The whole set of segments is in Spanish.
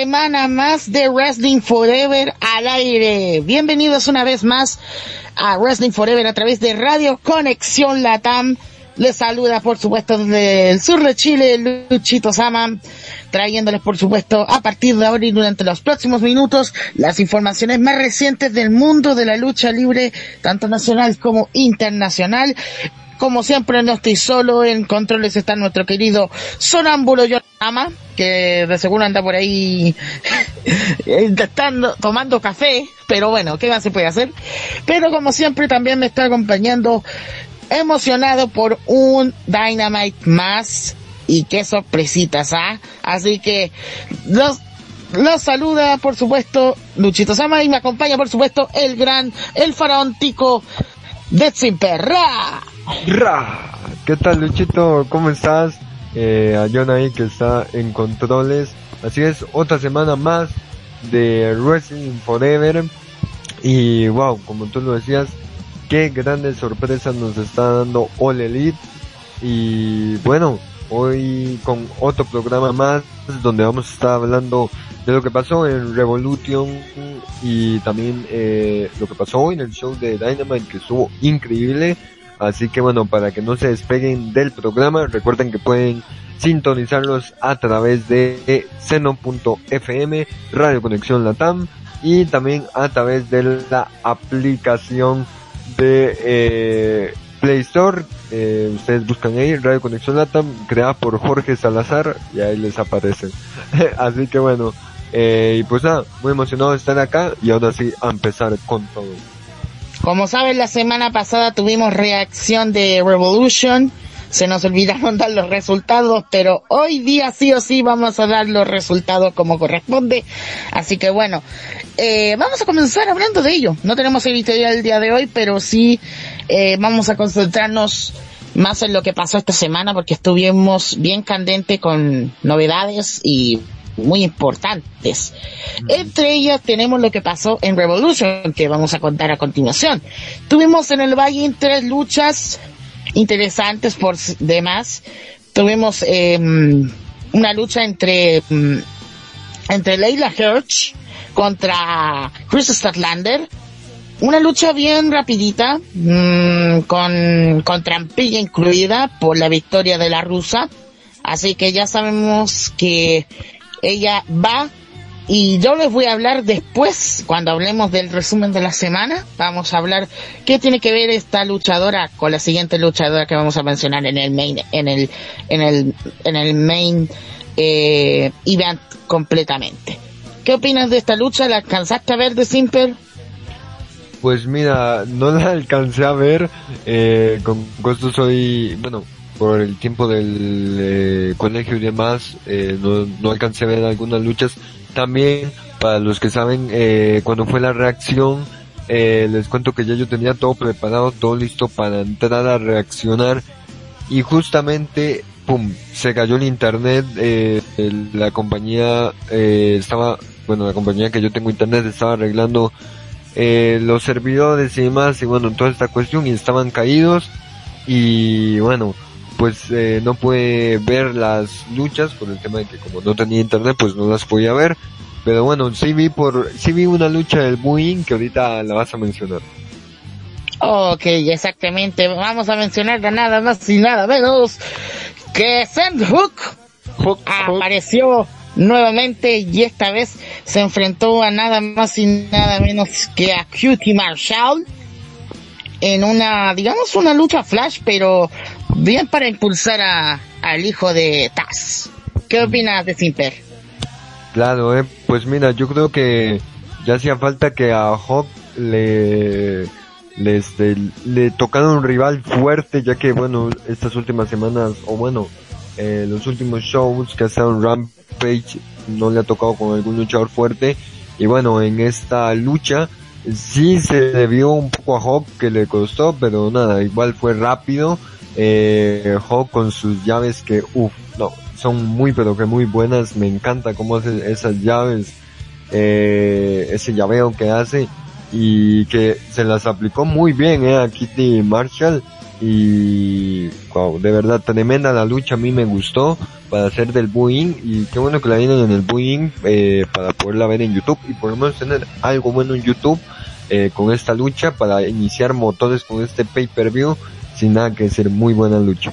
semana más de Wrestling Forever al aire. Bienvenidos una vez más a Wrestling Forever a través de Radio Conexión Latam. Les saluda, por supuesto, desde el sur de Chile, Luchito Sama, trayéndoles, por supuesto, a partir de ahora y durante los próximos minutos, las informaciones más recientes del mundo de la lucha libre, tanto nacional como internacional. Como siempre, no estoy solo, en controles está nuestro querido Sonámbulo Yorama, que de seguro anda por ahí tomando café, pero bueno, ¿qué más se puede hacer? Pero como siempre, también me está acompañando emocionado por un Dynamite más y qué sorpresitas, ¿ah? Así que los, los saluda, por supuesto, Luchito Sama y me acompaña, por supuesto, el gran, el faraón tico de Zimperra. ¿Qué tal Luchito? ¿Cómo estás? Eh, a John ahí que está en controles. Así es, otra semana más de Wrestling Forever. Y wow, como tú lo decías, qué grandes sorpresas nos está dando All Elite. Y bueno, hoy con otro programa más donde vamos a estar hablando de lo que pasó en Revolution y también eh, lo que pasó hoy en el show de Dynamite que estuvo increíble. Así que bueno, para que no se despeguen del programa, recuerden que pueden sintonizarlos a través de seno.fm, Radio Conexión Latam y también a través de la aplicación de eh, Play Store. Eh, ustedes buscan ahí Radio Conexión Latam, creada por Jorge Salazar y ahí les aparece. Así que bueno, eh, y pues nada, muy emocionado de estar acá y ahora sí a empezar con todo. Como saben, la semana pasada tuvimos reacción de Revolution. Se nos olvidaron dar los resultados, pero hoy día sí o sí vamos a dar los resultados como corresponde. Así que bueno, eh, vamos a comenzar hablando de ello. No tenemos editorial el día de hoy, pero sí eh, vamos a concentrarnos más en lo que pasó esta semana porque estuvimos bien candente con novedades y muy importantes. Entre ellas tenemos lo que pasó en Revolution, que vamos a contar a continuación. Tuvimos en el Valle tres luchas interesantes por demás. Tuvimos eh, una lucha entre, mm, entre Leila Hirsch contra Chris Statlander. Una lucha bien rapidita, mmm, con, con trampilla incluida por la victoria de la rusa. Así que ya sabemos que ella va y yo les voy a hablar después, cuando hablemos del resumen de la semana, vamos a hablar qué tiene que ver esta luchadora con la siguiente luchadora que vamos a mencionar en el main, en el, en el, en el main eh, event completamente. ¿Qué opinas de esta lucha? ¿La alcanzaste a ver de Simple? Pues mira, no la alcancé a ver, eh, con gusto soy, bueno, por el tiempo del eh, colegio y demás, eh, no, no alcancé a ver algunas luchas, también para los que saben, eh, cuando fue la reacción, eh, les cuento que ya yo tenía todo preparado, todo listo para entrar a reaccionar. Y justamente, pum, se cayó el internet, eh, el- la compañía estaba, bueno, la compañía que yo tengo internet estaba arreglando los servidores y demás, y bueno, toda esta cuestión y estaban caídos. Y bueno, pues eh, no pude ver las luchas por el tema de que como no tenía internet pues no las podía ver, pero bueno, sí vi por, sí vi una lucha del Buin que ahorita la vas a mencionar. Ok, exactamente. Vamos a mencionar nada más y nada menos que Sand Hook Hook, apareció nuevamente y esta vez se enfrentó a nada más y nada menos que a Cutie Marshall en una, digamos, una lucha flash, pero bien para impulsar a, al hijo de Taz. ¿Qué opinas de Simper? Claro, eh, pues mira, yo creo que ya hacía falta que a Hawk le, le, este, le tocara un rival fuerte, ya que bueno, estas últimas semanas, o bueno, eh, los últimos shows que ha estado en Rampage no le ha tocado con algún luchador fuerte, y bueno, en esta lucha sí se le vio un poco a Hawk que le costó, pero nada, igual fue rápido, eh, Hawk con sus llaves que, uff, no, son muy pero que muy buenas, me encanta cómo hace esas llaves, eh, ese llaveo que hace y que se las aplicó muy bien eh, a Kitty Marshall. Y wow, de verdad tremenda la lucha, a mí me gustó para hacer del Booing y qué bueno que la vienen en el Booing eh, para poderla ver en YouTube y por lo menos tener algo bueno en YouTube eh, con esta lucha para iniciar motores con este pay-per-view sin nada que ser muy buena lucha.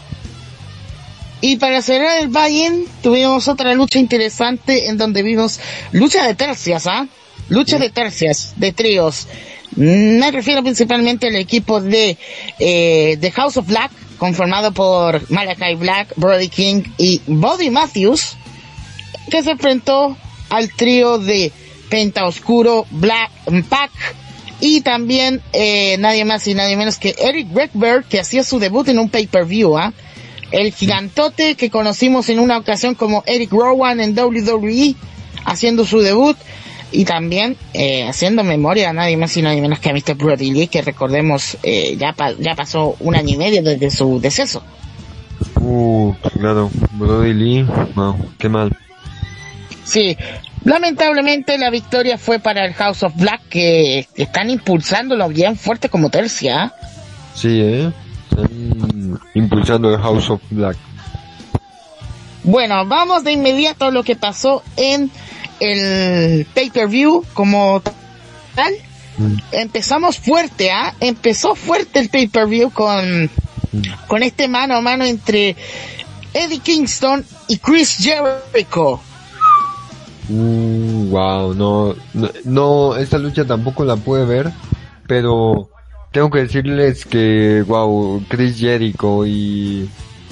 Y para cerrar el Bayern, tuvimos otra lucha interesante en donde vimos lucha de tercias, ¿ah? Lucha de tercias, de tríos. Me refiero principalmente al equipo de eh, The House of Black, conformado por Malachi Black, Brody King y Bobby Matthews, que se enfrentó al trío de Penta Oscuro, Black Pack y también eh, nadie más y nadie menos que Eric Redberg, que hacía su debut en un pay-per-view, ¿ah? el gigantote que conocimos en una ocasión como Eric Rowan en WWE, haciendo su debut, y también eh, haciendo memoria a nadie más y nadie menos que a Mr. Brody Lee, que recordemos eh, ya, pa- ya pasó un año y medio desde su deceso. Uh, claro, Brody Lee, wow, qué mal. Sí, lamentablemente la victoria fue para el House of Black, que están impulsándolo bien fuerte como tercia. ¿ah? Sí, eh. Están impulsando el House of Black. Bueno, vamos de inmediato a lo que pasó en el pay-per-view como tal. Mm, Empezamos fuerte, ¿ah? Empezó fuerte el pay-per-view con, mm. con este mano a mano entre Eddie Kingston y Chris Jericho. Uh, wow, no, no, no, esta lucha tampoco la pude ver, pero tengo que decirles que, wow, Chris Jericho y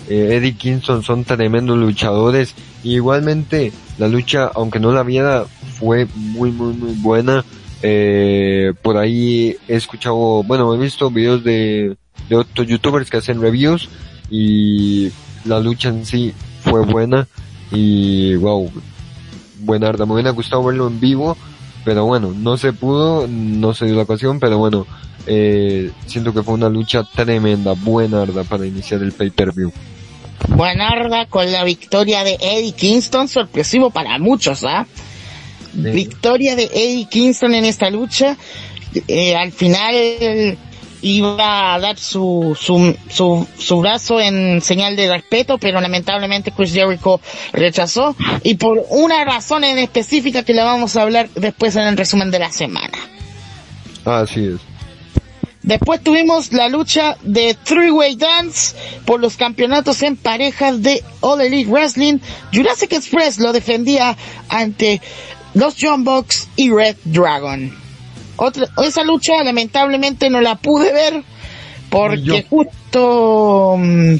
eh, Eddie Kingston son tremendos luchadores. Y igualmente, la lucha, aunque no la viera, fue muy, muy, muy buena. Eh, por ahí he escuchado, bueno, he visto videos de, de otros youtubers que hacen reviews y la lucha en sí fue buena y wow, buenarda. Me hubiera gustado verlo en vivo, pero bueno, no se pudo, no se dio la ocasión, pero bueno, eh, siento que fue una lucha tremenda, buenarda para iniciar el pay-per-view. Buenarda con la victoria de Eddie Kingston, sorpresivo para muchos, ¿ah? Victoria de Eddie Kingston en esta lucha. Eh, al final iba a dar su, su, su, su brazo en señal de respeto, pero lamentablemente Chris Jericho rechazó y por una razón en específica que la vamos a hablar después en el resumen de la semana. Así es. Después tuvimos la lucha de Three-Way Dance por los campeonatos en parejas de All Elite Wrestling. Jurassic Express lo defendía ante los John Box y Red Dragon. Otra, esa lucha lamentablemente no la pude ver porque yo. justo mm,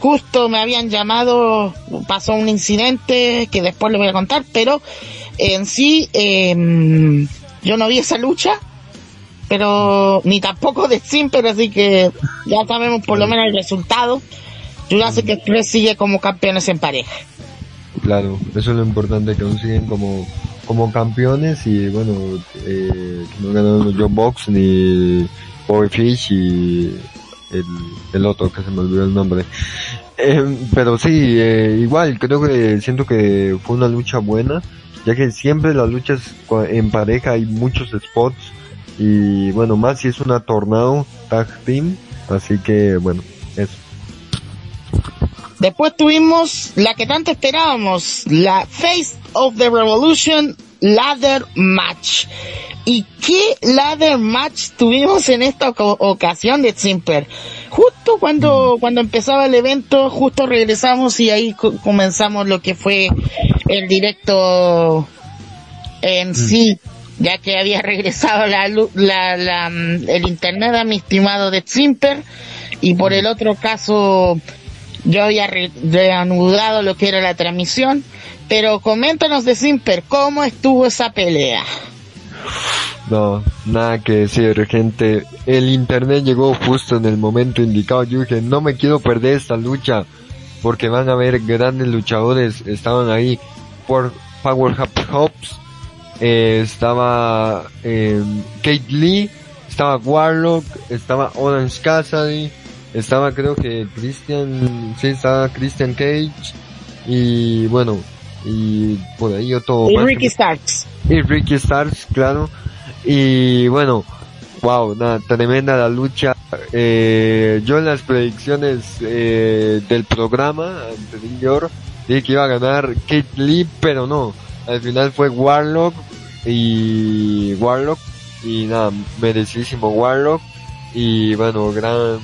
justo me habían llamado, pasó un incidente que después le voy a contar, pero en sí em, yo no vi esa lucha pero ni tampoco de Simper, así que ya sabemos por lo menos el resultado. Jurassic Express sigue como campeones en pareja. Claro, eso es lo importante, que aún siguen como como campeones y bueno, eh, no ganaron John Box ni Bobby Fish y el, el otro que se me olvidó el nombre. Eh, pero sí, eh, igual creo que siento que fue una lucha buena, ya que siempre las luchas en pareja hay muchos spots y bueno, más si es una tornado tag team, así que bueno, eso. Después tuvimos la que tanto esperábamos, la Face of the Revolution Ladder Match. ¿Y qué ladder match tuvimos en esta oca- ocasión de Simper? Justo cuando, cuando empezaba el evento, justo regresamos y ahí co- comenzamos lo que fue el directo en sí, ya que había regresado la, la, la, mm, el internet a mi estimado de Simper y por el otro caso yo había re- reanudado lo que era la transmisión, pero coméntanos de Simper, ¿cómo estuvo esa pelea? No, nada que decir, gente. El internet llegó justo en el momento indicado. Yo dije, no me quiero perder esta lucha. Porque van a haber grandes luchadores. Estaban ahí por Power Hops. eh, estaba eh, Kate Lee. Estaba Warlock. Estaba Orange Cassidy. Estaba creo que Christian. Sí, estaba Christian Cage. Y bueno. Y por ahí otro. Y Ricky Starks. y Ricky Stars, claro. Y bueno, wow, nada, tremenda la lucha. Eh, yo en las predicciones eh, del programa anterior dije que iba a ganar Kate Lee, pero no. Al final fue Warlock y Warlock y nada, merecidísimo Warlock y bueno, gran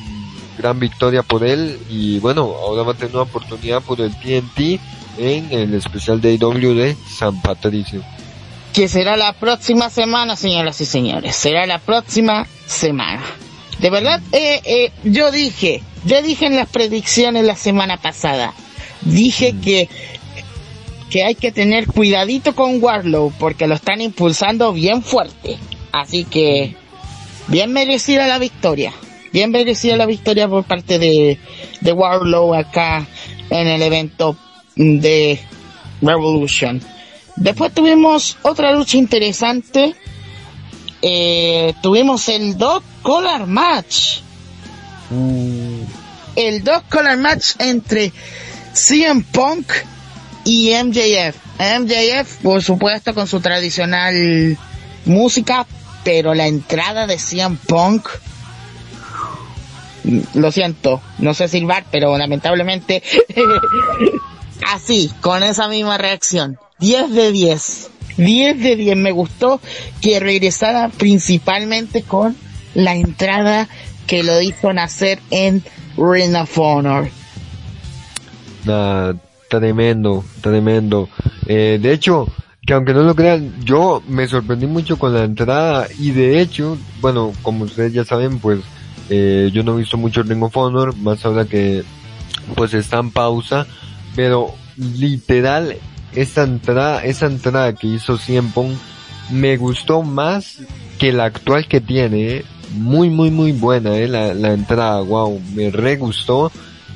gran victoria por él y bueno, ahora va a tener una oportunidad por el TNT en el especial de AEW de San Patricio. que será la próxima semana, señoras y señores. Será la próxima semana. De verdad, eh, eh, yo dije, yo dije en las predicciones la semana pasada, dije que que hay que tener cuidadito con Warlow porque lo están impulsando bien fuerte. Así que bien merecida la victoria. Bien merecida la victoria por parte de, de Warlow acá en el evento de Revolution. Después tuvimos otra lucha interesante. Eh, tuvimos el Dog Collar Match. El Dog Collar Match entre CM Punk y MJF. MJF, por supuesto, con su tradicional música, pero la entrada de CM Punk, mm, lo siento, no sé silbar, pero lamentablemente, así, con esa misma reacción. 10 de 10. 10 de 10. Me gustó que regresara principalmente con la entrada que lo hizo nacer en Ring of Honor. Tremendo, tremendo. Eh, de hecho, que aunque no lo crean, yo me sorprendí mucho con la entrada y de hecho, bueno, como ustedes ya saben, pues eh, yo no he visto mucho Ring of Honor, más ahora que pues está en pausa, pero literal, esta entrada, esa entrada que hizo Cien me gustó más que la actual que tiene, eh. muy muy muy buena, eh, la, la entrada, wow, me re gustó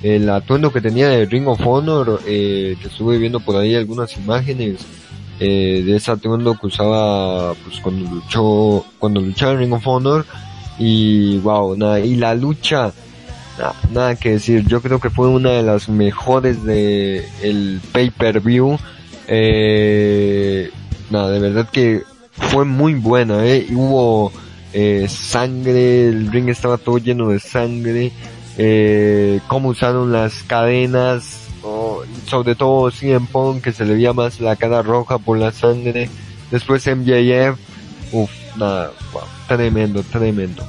el atuendo que tenía de Ring of Honor, eh, que estuve viendo por ahí algunas imágenes eh, de ese atuendo que usaba pues cuando luchó, cuando luchaba Ring of Honor y wow, nada, y la lucha, nada, nada que decir, yo creo que fue una de las mejores de el pay per view, eh, nada, de verdad que fue muy buena, eh, hubo eh, sangre, el ring estaba todo lleno de sangre, eh, cómo usaron las cadenas, oh, sobre todo CM Punk que se le veía más la cara roja por la sangre, después MJF, uff, nada, wow, tremendo, tremendo.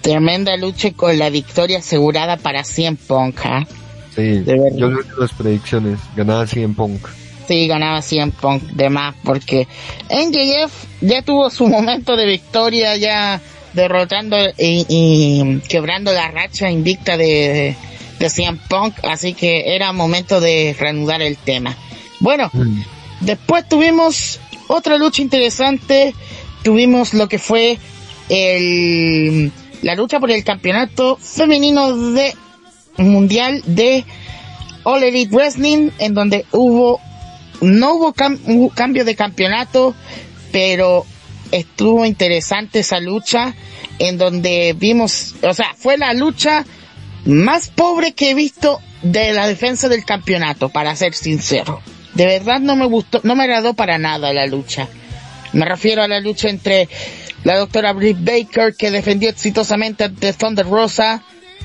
Tremenda lucha con la victoria asegurada para CM Punk, ¿ah? Sí, yo vi en las predicciones, ganaba CM Punk. Sí, ganaba 100 Punk de más porque NJF ya tuvo su momento de victoria ya derrotando y, y quebrando la racha invicta de, de CM Punk, así que era momento de reanudar el tema. Bueno, Mm. después tuvimos otra lucha interesante, tuvimos lo que fue el, la lucha por el campeonato femenino de mundial de All Elite Wrestling, en donde hubo no hubo cam- un cambio de campeonato, pero estuvo interesante esa lucha en donde vimos, o sea, fue la lucha más pobre que he visto de la defensa del campeonato, para ser sincero. De verdad no me gustó, no me agradó para nada la lucha. Me refiero a la lucha entre la doctora Britt Baker que defendió exitosamente ante Thunder Rosa.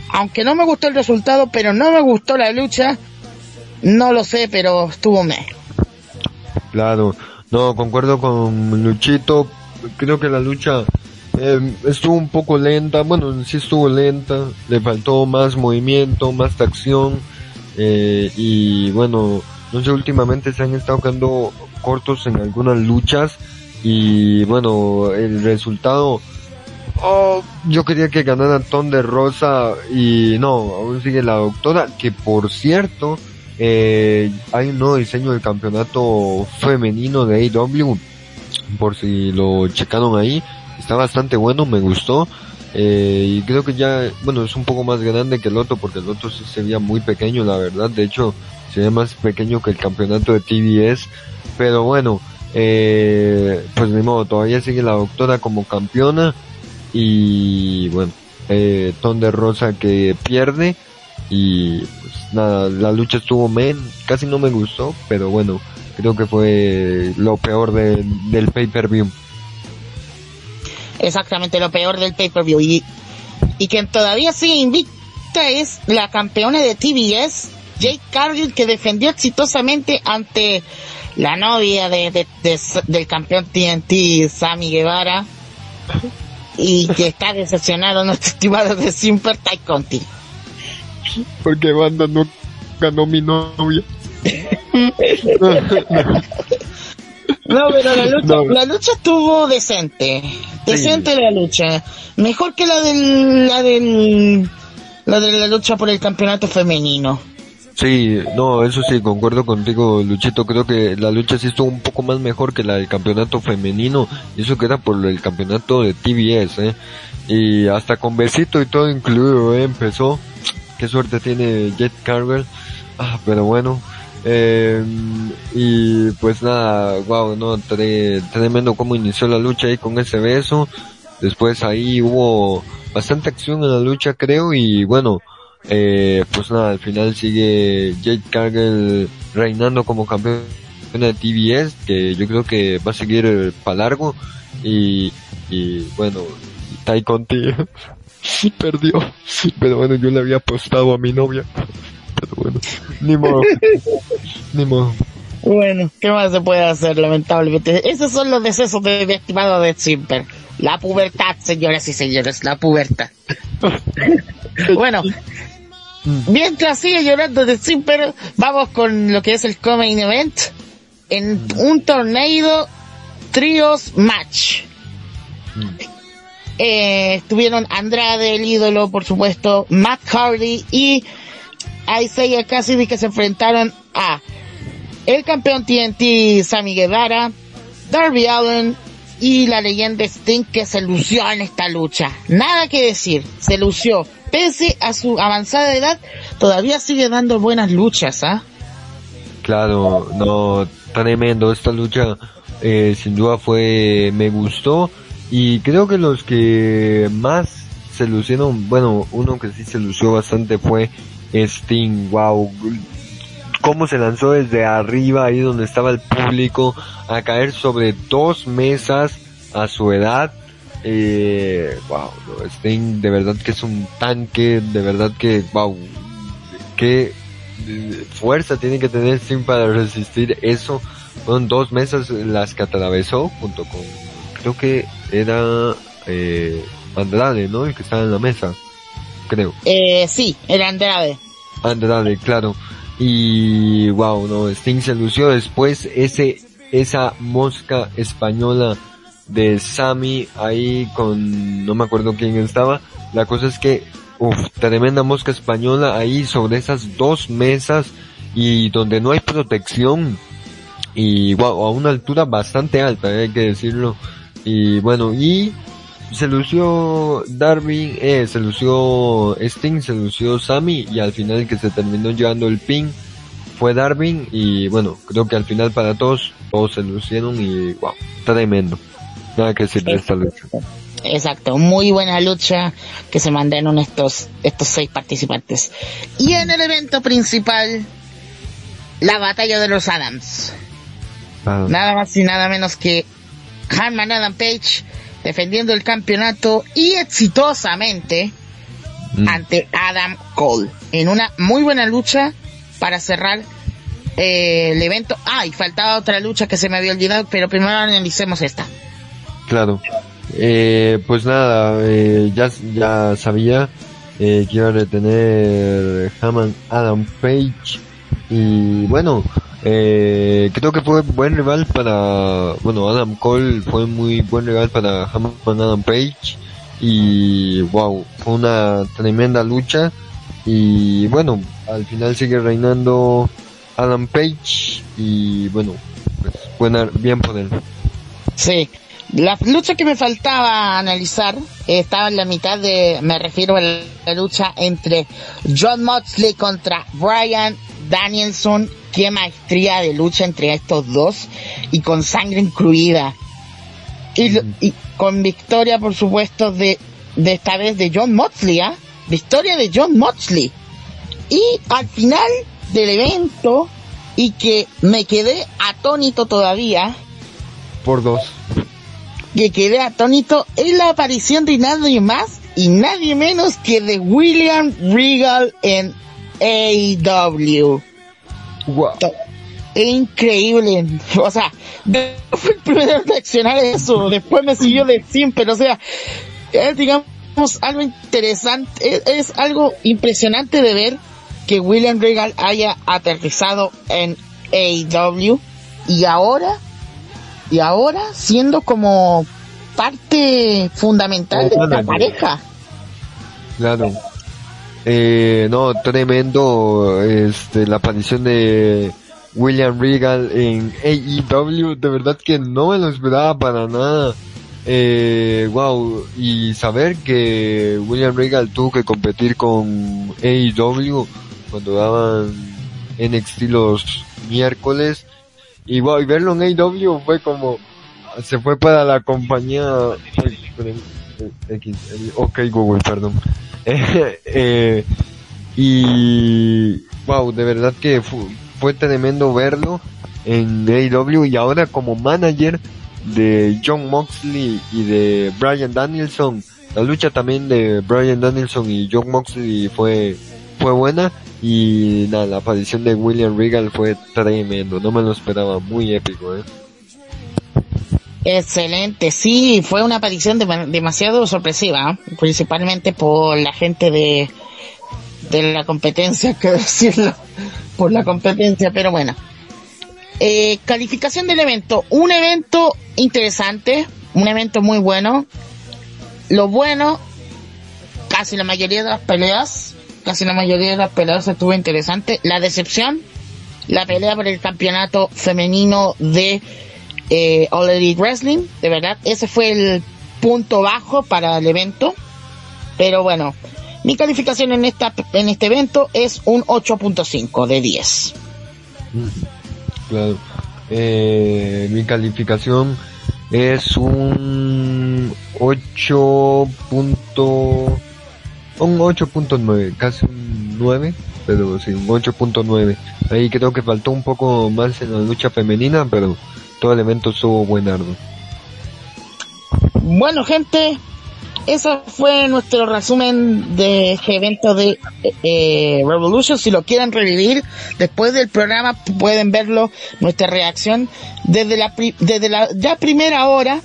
Aunque no me gustó el resultado, pero no me gustó la lucha. No lo sé, pero estuvo me. Claro, no, concuerdo con Luchito, creo que la lucha eh, estuvo un poco lenta, bueno, sí estuvo lenta, le faltó más movimiento, más tracción, eh, y bueno, no sé, últimamente se han estado quedando cortos en algunas luchas, y bueno, el resultado, oh, yo quería que ganara Thunder Rosa, y no, aún sigue la doctora, que por cierto, eh, hay un nuevo diseño del campeonato femenino de AEW, por si lo checaron ahí, está bastante bueno, me gustó, eh, y creo que ya, bueno, es un poco más grande que el otro, porque el otro sí se veía muy pequeño, la verdad, de hecho, se más pequeño que el campeonato de TBS, pero bueno, eh, pues de modo, todavía sigue la doctora como campeona, y bueno, eh, Thunder Rosa que pierde, y pues nada, la lucha estuvo men, casi no me gustó, pero bueno, creo que fue lo peor de- del pay-per-view. Exactamente lo peor del pay-per-view. Y, y quien todavía sigue invicta es la campeona de TBS, Jade Cargill, que defendió exitosamente ante la novia de, de- de- del campeón TNT, Sammy Guevara. Y que está decepcionado nuestro estimado de Simper Ty Conti. Porque banda no ganó mi novia. No, pero la lucha, No. la lucha estuvo decente. Decente la lucha. Mejor que la del, la del, la de la lucha por el campeonato femenino. Sí, no, eso sí, concuerdo contigo, Luchito. Creo que la lucha sí estuvo un poco más mejor que la del campeonato femenino. Eso que era por el campeonato de TBS, ¿eh? Y hasta con besito y todo incluido, ¿eh? Empezó. Qué suerte tiene Jet Carver. Ah, pero bueno. Eh, y pues nada, wow, no, tre- tremendo cómo inició la lucha ahí con ese beso. Después ahí hubo bastante acción en la lucha, creo, y bueno, eh, pues nada, al final sigue Jade Cargill reinando como campeón de TBS, que yo creo que va a seguir para largo, y, y bueno, Tai Conti perdió, pero bueno, yo le había apostado a mi novia, pero bueno, ni modo, ni modo. Bueno, ¿qué más se puede hacer, lamentablemente? Esos son los decesos de mi estimado de Simper. La pubertad, señoras y señores, la pubertad. bueno, mientras sigue llorando de Simper, vamos con lo que es el Coming Event. En un torneo Trios Match. Eh, estuvieron Andrade, el ídolo, por supuesto, Matt Hardy y Isaiah Cassidy que se enfrentaron a el campeón TNT Sammy Guevara, Darby Allen y la leyenda Sting que se lució en esta lucha. Nada que decir, se lució. Pese a su avanzada edad, todavía sigue dando buenas luchas, ¿ah? Claro, no, tremendo. Esta lucha eh, sin duda fue, me gustó y creo que los que más se lucieron, bueno, uno que sí se lució bastante fue Sting, wow. Cómo se lanzó desde arriba, ahí donde estaba el público, a caer sobre dos mesas a su edad. Eh, wow, no, Sting de verdad que es un tanque, de verdad que, wow, qué fuerza tiene que tener Sting para resistir eso. Fueron dos mesas las que atravesó junto con, creo que era eh, Andrade, ¿no? El que estaba en la mesa, creo. Eh, sí, era Andrade. Andrade, claro. Y wow, no, Sting se lució después ese, esa mosca española de Sammy ahí con, no me acuerdo quién estaba. La cosa es que, uff, tremenda mosca española ahí sobre esas dos mesas y donde no hay protección y wow, a una altura bastante alta, eh, hay que decirlo. Y bueno, y se lució Darby, eh, se lució Sting, se lució Sammy y al final que se terminó llevando el pin fue Darwin y bueno, creo que al final para todos, todos se lucieron y wow, tremendo. Nada que decir de esta lucha. Exacto, muy buena lucha que se mandaron estos, estos seis participantes. Y en el evento principal, la batalla de los Adams. Ah, Nada más y nada menos que Harman Adam Page defendiendo el campeonato y exitosamente mm, ante Adam Cole en una muy buena lucha para cerrar eh, el evento. Ah, y faltaba otra lucha que se me había olvidado, pero primero analicemos esta. Claro. Eh, pues nada, eh, ya, ya sabía eh, que iba a retener Hammond Adam Page y bueno, eh, creo que fue buen rival para, bueno, Adam Cole fue muy buen rival para Adam Page y wow, fue una tremenda lucha y bueno, al final sigue reinando Adam Page y bueno, pues buena, bien por él. Sí. La lucha que me faltaba analizar estaba en la mitad de, me refiero a la lucha entre John Moxley contra Brian Danielson. Qué maestría de lucha entre estos dos y con sangre incluida. Y con victoria, por supuesto, de, de esta vez de John Moxley, ¿ah? Victoria de John Moxley. Y al final del evento, y que me quedé atónito todavía, Por dos. Que quedé atónito es la aparición de nadie más y nadie menos que de William Regal en AEW. Wow. Es increíble. O sea, fue el primero en reaccionar a eso. Después me siguió de pero o sea, es digamos algo interesante, es, es algo impresionante de ver que William Regal haya aterrizado en AEW y ahora, y ahora siendo como parte fundamental de manager. pareja. Claro. Eh, no, tremendo este, la aparición de William Regal en AEW. De verdad que no me lo esperaba para nada. Eh, wow, y saber que William Regal tuvo que competir con AEW cuando daban NXT los miércoles. Y wow, y verlo en AEW fue como, se fue para la compañía, X, ok Google, perdón. Eh, eh, y wow, de verdad que fu- fue tremendo verlo en AEW y ahora como manager de John Moxley y de Brian Danielson. La lucha también de Brian Danielson y John Moxley fue fue buena y nada, la aparición de William Regal fue tremendo, no me lo esperaba, muy épico, eh. Excelente, sí, fue una aparición dema- demasiado sorpresiva, ¿eh? principalmente por la gente de, de la competencia, que decirlo, por la competencia, pero bueno. Eh, calificación del evento, un evento interesante, un evento muy bueno. Lo bueno, casi la mayoría de las peleas, casi la mayoría de las peleas estuvo interesante. La decepción, la pelea por el campeonato femenino de eh, All Wrestling, de verdad, ese fue el punto bajo para el evento. Pero bueno, mi calificación en esta en este evento es un 8.5 de 10. Claro. Eh, mi calificación es un 8. Un 8.9, casi un 9, pero sí, un 8.9. Ahí creo que faltó un poco más en la lucha femenina, pero todo el evento estuvo buenardo. Bueno, gente, ese fue nuestro resumen de este evento de eh, Revolution. Si lo quieren revivir después del programa, pueden verlo, nuestra reacción desde la, desde la ya primera hora,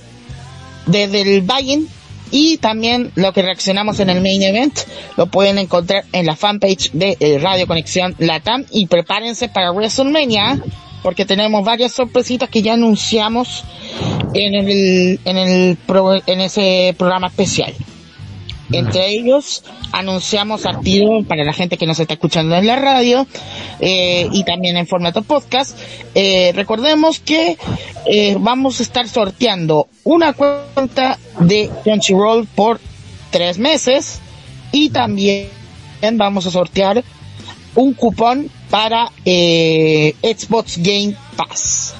desde el buy y también lo que reaccionamos en el main event lo pueden encontrar en la fanpage de eh, Radio Conexión Latam y prepárense para WrestleMania porque tenemos varias sorpresitas que ya anunciamos en el en el pro- en ese programa especial. Entre ellos anunciamos a tiro para la gente que nos está escuchando en la radio eh, y también en formato podcast. Eh, recordemos que eh, vamos a estar sorteando una cuenta de Crunchyroll por tres meses y también vamos a sortear un cupón para eh, Xbox Game Pass.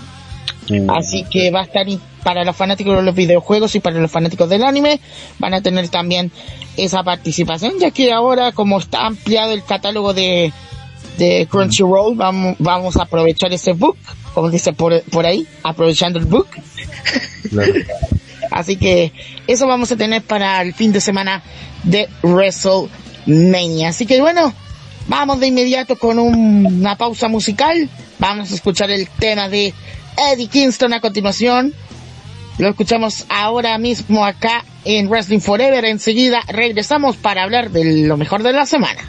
Mm. Así que va a estar para los fanáticos de los videojuegos y para los fanáticos del anime, van a tener también esa participación, ya que ahora como está ampliado el catálogo de, de mm. Crunchyroll, vamos, vamos a aprovechar ese book, como dice por, por ahí, aprovechando el book. Así que eso vamos a tener para el fin de semana de WrestleMania. Así que bueno, vamos de inmediato con un, una pausa musical. Vamos a escuchar el tema de Eddie Kingston a continuación. Lo escuchamos ahora mismo acá en Wrestling Forever. Enseguida regresamos para hablar de lo mejor de la semana.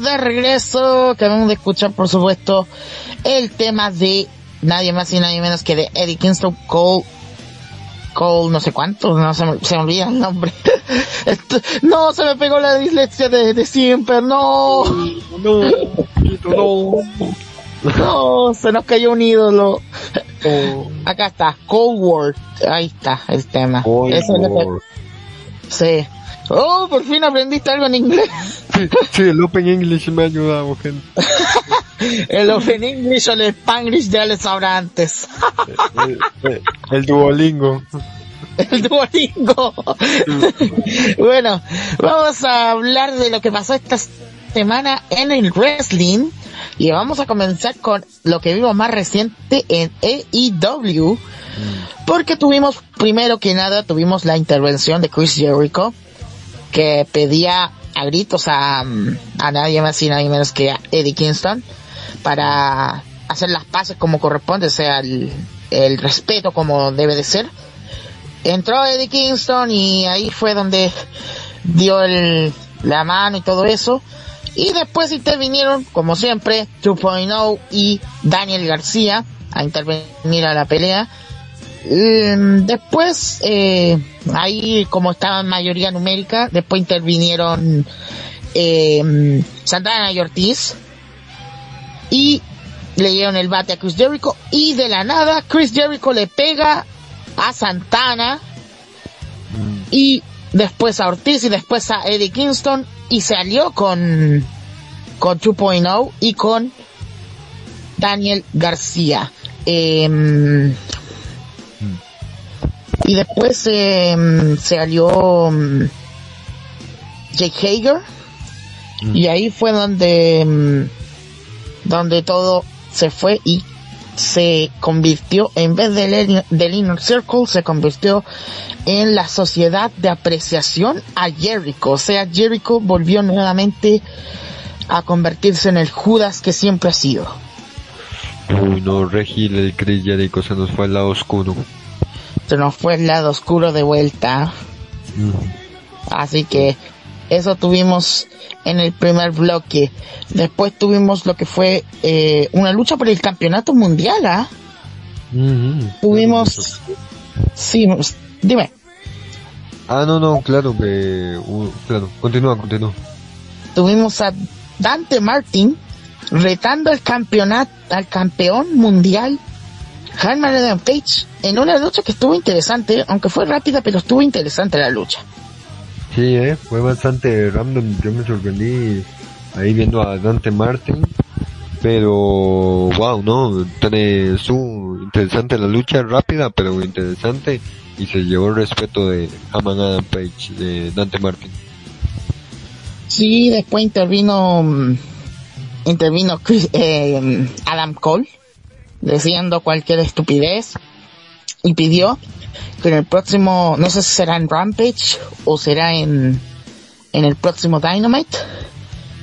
Estamos de regreso. Acabamos de escuchar, por supuesto, el tema de nadie más y nadie menos que de Eddie Kingston Cole. Cole, no sé cuánto, no se me, se me olvida el nombre. Esto- no, se me pegó la dislexia de, de siempre, no. No, no. No, se nos cayó un ídolo. Acá está, Cold War. Ahí está el tema. Cold Eso es. Sí. Oh, por fin aprendiste algo en inglés. Sí, sí, el Open English me ha ayudado, gente. El Open English o el Spanglish ya les sabrá antes. El, el- el Duolingo. El Duolingo. bueno, vamos a hablar de lo que pasó esta semana en el wrestling. Y vamos a comenzar con lo que vimos más reciente en AEW. Porque tuvimos, primero que nada, tuvimos la intervención de Chris Jericho. Que pedía a gritos a, a nadie más y nadie menos que a Eddie Kingston. Para hacer las paces como corresponde, o sea, el, el respeto como debe de ser entró Eddie Kingston y ahí fue donde dio el, la mano y todo eso. Y después intervinieron, como siempre, 2.0 y Daniel García a intervenir a la pelea. Mm, Después, eh, ahí como estaba en mayoría numérica, después intervinieron eh, Santana y Ortiz y le dieron el bate a Chris Jericho y de la nada Chris Jericho le pega a Santana y después a Ortiz y después a Eddie Kingston y se alió con con 2.0 y con Daniel García. Em, y después em, se alió em, Jake Hager y ahí fue donde donde todo se fue y se convirtió, en vez del, del Inner Circle, se convirtió en la sociedad de apreciación a Jericho. O sea, Jericho volvió nuevamente a convertirse en el Judas que siempre ha sido. Uy, no, Regil, el Chris Jericho se nos fue al lado oscuro. Se nos fue el lado oscuro de vuelta. Así que eso tuvimos en el primer bloque. Después tuvimos lo que fue eh, una lucha por el campeonato mundial, ¿ah? Ujú. Tuvimos, sí, dime, Ah, no, no, claro que... uh, claro, continúa, continúa. tuvimos a Dante Martin retando al campeonato, al campeón mundial Herman Adam Page en una lucha que estuvo interesante, aunque fue rápida, pero estuvo interesante la lucha. Sí, eh, fue bastante random, yo me sorprendí ahí viendo a Dante Martin, pero wow, no, tiene su interesante la lucha, rápida pero interesante y se llevó el respeto de Haman Adam Page, de Dante Martin. Sí, después intervino mm, intervino Chris- eh, Adam Cole diciendo cualquier estupidez y pidió que en el próximo, no sé si será en Rampage o será en en el próximo Dynamite,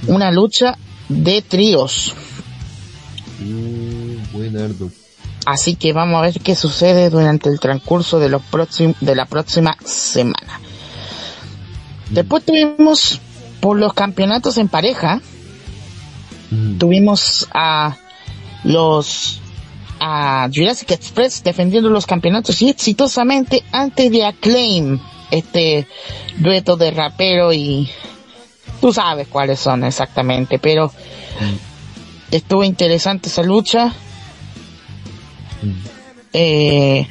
una lucha de tríos. Mm, buenardo. Así que vamos a ver qué sucede durante el transcurso de los próxim- de la próxima semana. Después tuvimos por los campeonatos en pareja, Mm, tuvimos a los a Jurassic Express defendiendo los campeonatos y exitosamente antes de Acclaim, este dueto de rapero y tú sabes cuáles son exactamente, pero estuvo interesante esa lucha. Eh,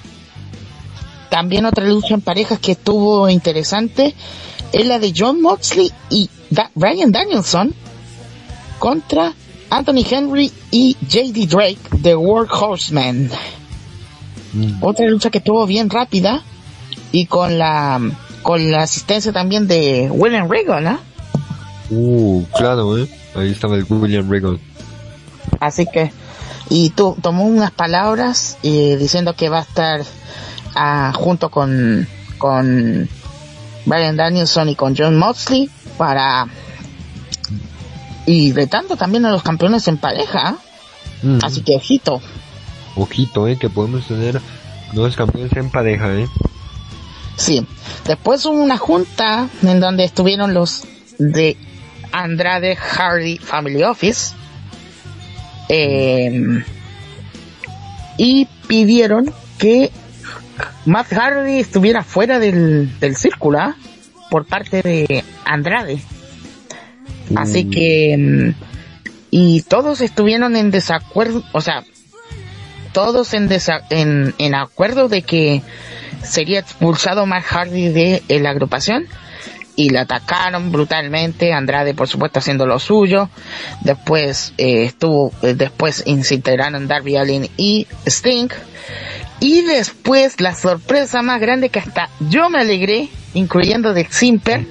también otra lucha en parejas que estuvo interesante es la de John Moxley y Da- Brian Danielson contra Anthony Henry y JD Drake de World Horseman. mm. Otra lucha que estuvo bien rápida y con la con la asistencia también de William Regal, ¿ah? Uh, claro, eh. Ahí estaba el William Regal. Así que, y tú tomó unas palabras eh, diciendo que va a estar ah, junto con, con Brian Danielson y con John Moxley para, y retando también a los campeones en pareja. Mm. Así que, ojito. Ojito, eh, que podemos tener dos campeones en pareja, eh. Sí. Después hubo una junta en donde estuvieron los de Andrade Hardy Family Office. eh, y pidieron que Matt Hardy estuviera fuera del, del círculo ¿ah? por parte de Andrade. Así Mm. que mm, y todos estuvieron en desacuerdo, o sea, todos en, desa- en, en acuerdo de que sería expulsado Matt Hardy de eh, la agrupación y le atacaron brutalmente Andrade por supuesto haciendo lo suyo después eh, estuvo eh, después integraron Darby Allin y Sting y después la sorpresa más grande que hasta yo me alegré incluyendo de Simper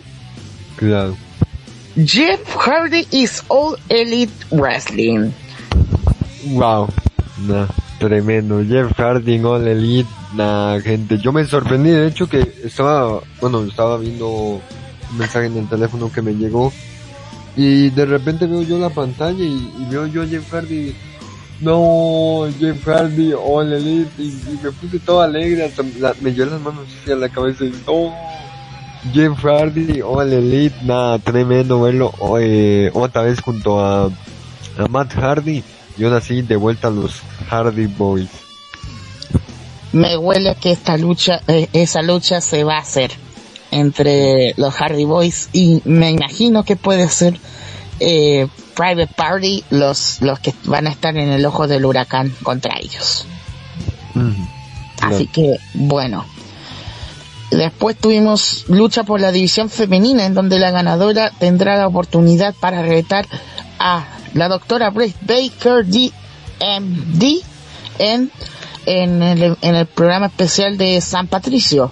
Claro. Jeff Hardy is All Elite Wrestling Wow. Nah, tremendo. Jeff Hardy, All Elite. Nah, gente. Yo me sorprendí. De hecho, que estaba, bueno, estaba viendo un mensaje en el teléfono que me llegó. Y de repente veo yo la pantalla y, veo yo a Jeff Hardy. No, Jeff Hardy, All Elite. Y, me puse todo alegre. Hasta me llevé las manos hacia la cabeza y no. Jeff Hardy, All Elite. Nah, tremendo verlo eh, otra vez junto a, a Matt Hardy. Y ahora sí, de vuelta a los Hardy Boys. me huele que esta lucha, eh, esa lucha se va a hacer entre los Hardy Boys y me imagino que puede ser eh, Private Party los, los que van a estar en el ojo del huracán contra ellos. Así que, bueno. Después tuvimos lucha por la división femenina en donde la ganadora tendrá la oportunidad para retar a la doctora Britt Baker DMD en, en, el, en el programa especial de San Patricio.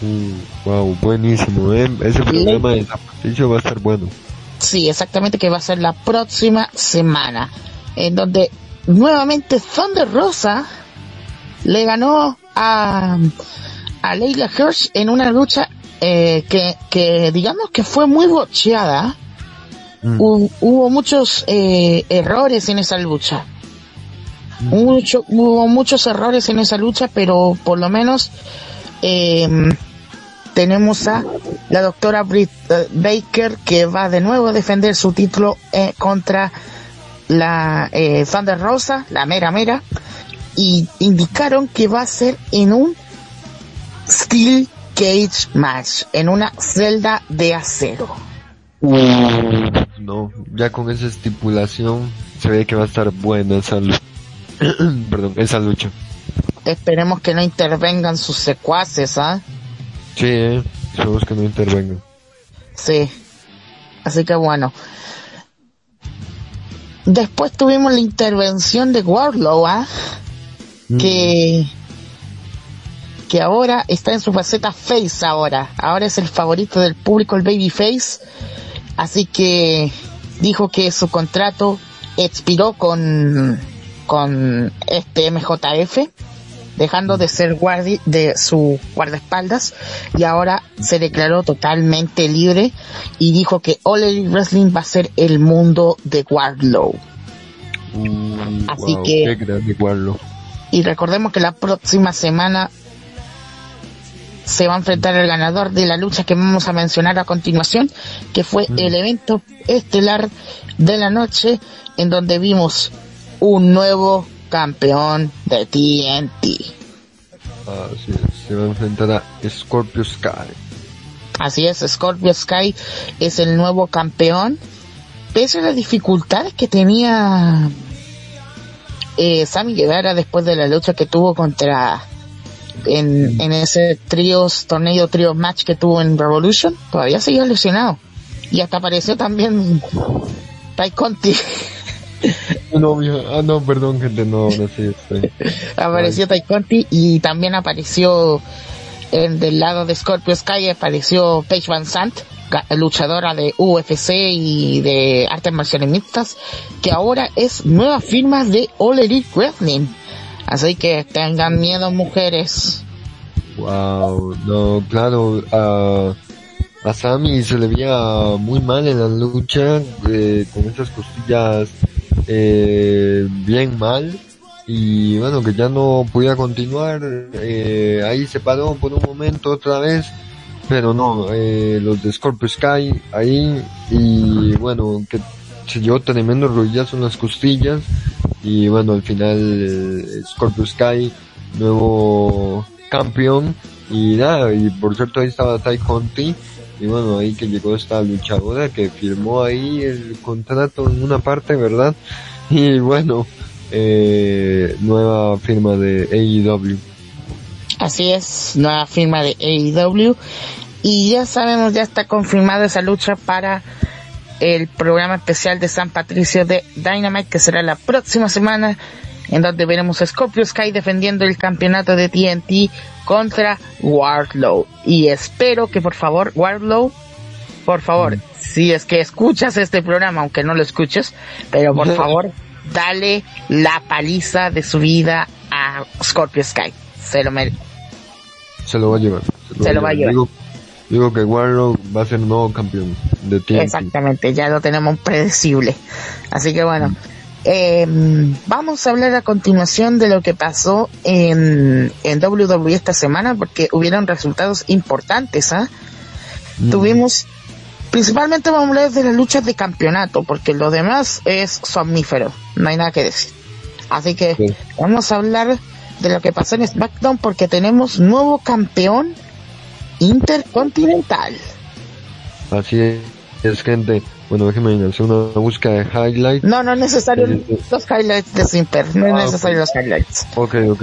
Mm, wow, buenísimo, ¿eh? Ese programa de San Patricio va a estar bueno. Sí, exactamente que va a ser la próxima semana. En donde nuevamente Thunder Rosa le ganó a, a Leila Hirsch en una lucha eh, que, que digamos que fue muy bocheada. Mm. Hu- hubo muchos eh, errores en esa lucha. Mucho, hubo muchos errores en esa lucha, pero por lo menos eh, tenemos a la doctora Britt eh, Baker que va de nuevo a defender su título eh, contra la eh, Thunder Rosa, la mera mera. y indicaron que va a ser en un Steel Cage Match, en una celda de acero. No, ya con esa estipulación se ve que va a estar buena esa lucha. Perdón, esa lucha. Esperemos que no intervengan sus secuaces, ¿ah? Sí, eh, esperemos que no intervengan. Sí. Así que bueno. Después tuvimos la intervención de Warlow, ¿ah? Mm. Que que ahora está en su faceta face ahora. Ahora es el favorito del público, el babyface. Así que dijo que su contrato expiró con con este MJF dejando de ser guardi de su guardaespaldas y ahora se declaró totalmente libre y dijo que All Elite Wrestling va a ser el mundo de Wardlow. Uh, Así wow, que- Qué grande Warlock. Y recordemos que la próxima semana se va a enfrentar el ganador de la lucha que vamos a mencionar a continuación, que fue el evento estelar de la noche en donde vimos un nuevo campeón de TNT. Así es, se va a enfrentar a Scorpio Sky. Así es, Scorpio Sky es el nuevo campeón. Pese a las dificultades que tenía eh, Sammy Guevara después de la lucha que tuvo contra en, en ese tríos, torneo tríos match que tuvo en Revolution, todavía seguía lesionado. Y hasta apareció también Ty Conti. No, ah, no, perdón, gente, no, sí estoy. apareció Ty Conti y también apareció en del lado de Scorpio Sky apareció Paige Van Sant, luchadora de UFC y de artes marciales mixtas, que ahora es nueva firma de All Elite Wrestling. Así que tengan miedo mujeres. Wow, no, claro, a, a Sammy se le veía muy mal en la lucha, eh, con esas costillas eh, bien mal, y bueno, que ya no podía continuar, eh, ahí se paró por un momento otra vez, pero no, eh, los de Scorpio Sky ahí, y bueno, que se llevó tremendo rodillazo en las costillas, y bueno, al final eh, Scorpio Sky, nuevo campeón, y nada, y por cierto ahí estaba Ty Conti, y bueno, ahí que llegó esta luchadora que firmó ahí el contrato en una parte, ¿verdad? Y bueno, eh, nueva firma de AEW. Así es, nueva firma de AEW. Y ya sabemos, ya está confirmada esa lucha para el programa especial de San Patricio de Dynamite, que será la próxima semana, en donde veremos a Scorpio Sky defendiendo el campeonato de TNT contra Wardlow. Y espero que por favor, Wardlow, por favor, si es que escuchas este programa, aunque no lo escuches, pero por favor, dale la paliza de su vida a Scorpio Sky. Se lo merece. Se lo va a llevar. Se lo va a llevar. Digo, digo que Warlock va a ser nuevo campeón de TNT. Exactamente, ya lo tenemos predecible. Así que bueno, eh, vamos a hablar a continuación de lo que pasó en, en WWE esta semana, porque hubieron resultados importantes. Mm. Tuvimos, principalmente vamos a hablar de las luchas de campeonato, porque lo demás es somnífero, no hay nada que decir. Así que Sí. vamos a hablar de lo que pasó en SmackDown, porque tenemos nuevo campeón intercontinental. Así es, es, gente. Bueno, déjenme hacer una búsqueda de highlight. No, no es necesario sí. los highlights de Simper, no es Ah, necesario los highlights. Ok, ok.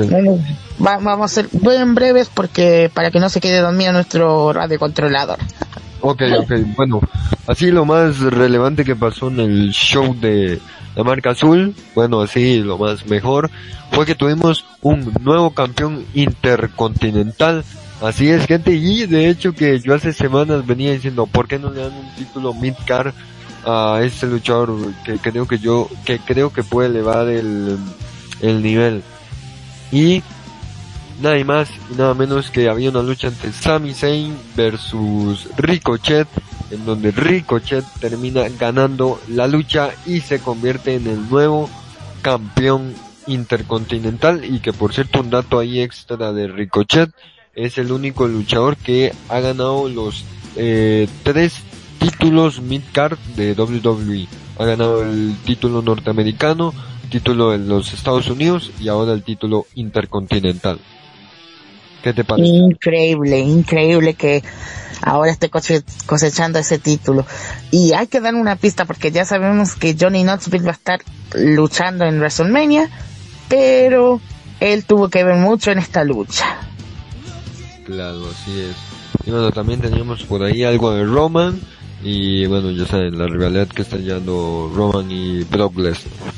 Va- vamos a ser bien breves porque para que no se quede dormido nuestro radiocontrolador. Ok, ok. Bueno, así lo más relevante que pasó en el show de la marca azul, bueno, así lo más mejor, fue que tuvimos un nuevo campeón intercontinental. Así es, gente, y de hecho que yo hace semanas venía diciendo, ¿por qué no le dan un título mid-car a este luchador que creo que yo, que creo que puede elevar el, el nivel? Y nada más y nada menos que había una lucha entre Sami Zayn versus Ricochet, en donde Ricochet termina ganando la lucha y se convierte en el nuevo campeón intercontinental y que por cierto un dato ahí extra de Ricochet es el único luchador que ha ganado los eh, tres títulos mid-card de WWE. Ha ganado el título norteamericano, título de los Estados Unidos y ahora el título intercontinental. ¿Qué te parece? Increíble, increíble que ahora esté cose- cosechando ese título. Y hay que dar una pista porque ya sabemos que Johnny Knoxville va a estar luchando en WrestleMania, pero él tuvo que ver mucho en esta lucha. Claro, así es. Y bueno, también teníamos por ahí algo de Roman. Y bueno, ya saben, la rivalidad que están llevando Roman y Brock Lesnar.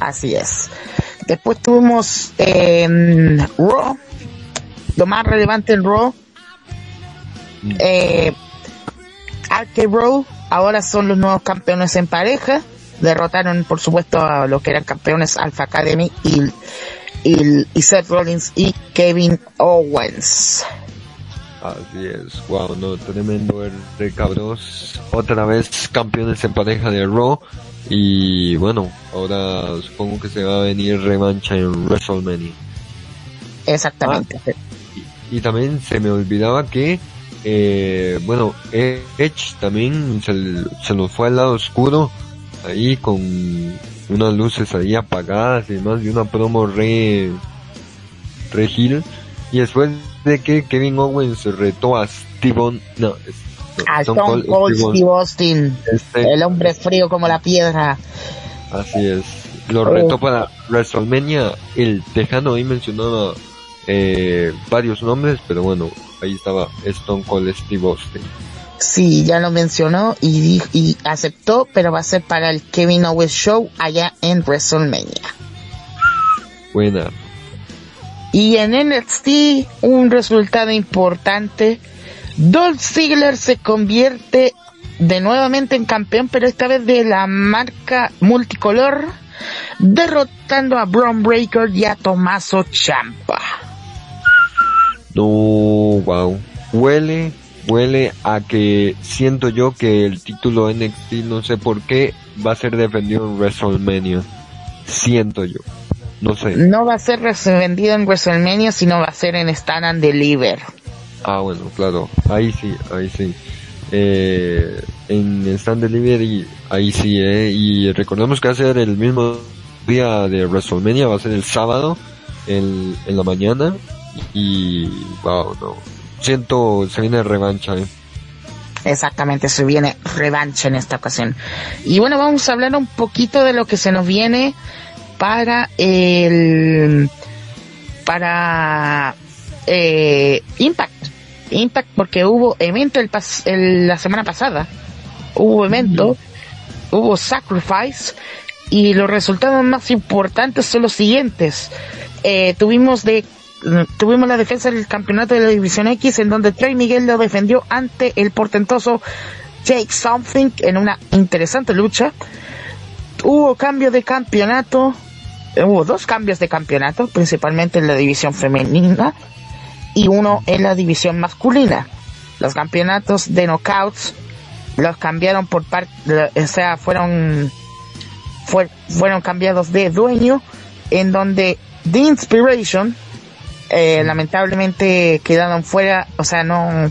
Así es. Después tuvimos en Raw, lo más relevante en Raw, eh, Arcade Row ahora son los nuevos campeones en pareja. Derrotaron, por supuesto, a los que eran campeones Alpha Academy y, y, y Seth Rollins y Kevin Owens. Así es, wow, no, tremendo ver de cabros. Otra vez campeones en pareja de Raw. Y bueno, ahora supongo que se va a venir revancha en WrestleMania. Exactamente. Y, y también se me olvidaba que, eh, bueno, Edge también se, se nos fue al lado oscuro, ahí con unas luces ahí apagadas y demás, y una promo re, re heel. Y después de que Kevin Owens retó a Steven, no, no, A Stone Cold Cold Steve Steve Austin, Este, el hombre frío como la piedra. Así es. Lo Oh. retó para WrestleMania. El Tejano ahí mencionaba eh, varios nombres, pero bueno, ahí estaba Stone Cold Steve Austin. Sí, ya lo mencionó y, y aceptó, pero va a ser para el Kevin Owens Show allá en WrestleMania. Buena. Y en NXT, un resultado importante. Dolph Ziggler se convierte de nuevamente en campeón, pero esta vez de la marca multicolor, derrotando a Braun Breaker y a Tommaso Ciampa. No, wow. Huele, huele a que siento yo que el título NXT, no sé por qué, va a ser defendido en WrestleMania. Siento yo. No sé. No va a ser vendido en WrestleMania, sino va a ser en Stand and Deliver. Ah, bueno, claro. Ahí sí, ahí sí. Eh, en Stand Delivery, ahí sí, eh. Y recordemos que va a ser el mismo día de WrestleMania, va a ser el sábado, el, en la mañana. Y, wow, no. Siento, se viene revancha, eh. Exactamente, se viene revancha en esta ocasión. Y bueno, vamos a hablar un poquito de lo que se nos viene para el para eh, Impact. Impact porque hubo evento el pas- el- la semana pasada. Hubo evento, hubo sacrifice y los resultados más importantes son los siguientes. Eh, tuvimos de tuvimos la defensa del campeonato de la división X en donde Trey Miguel lo defendió ante el portentoso Jake Something en una interesante lucha. Hubo cambio de campeonato, eh, hubo dos cambios de campeonato, principalmente en la división femenina y uno en la división masculina. Los campeonatos de knockouts los cambiaron por parte, o sea, fueron fue- fueron cambiados de dueño, en donde The Inspiration eh, lamentablemente quedaron fuera, o sea, no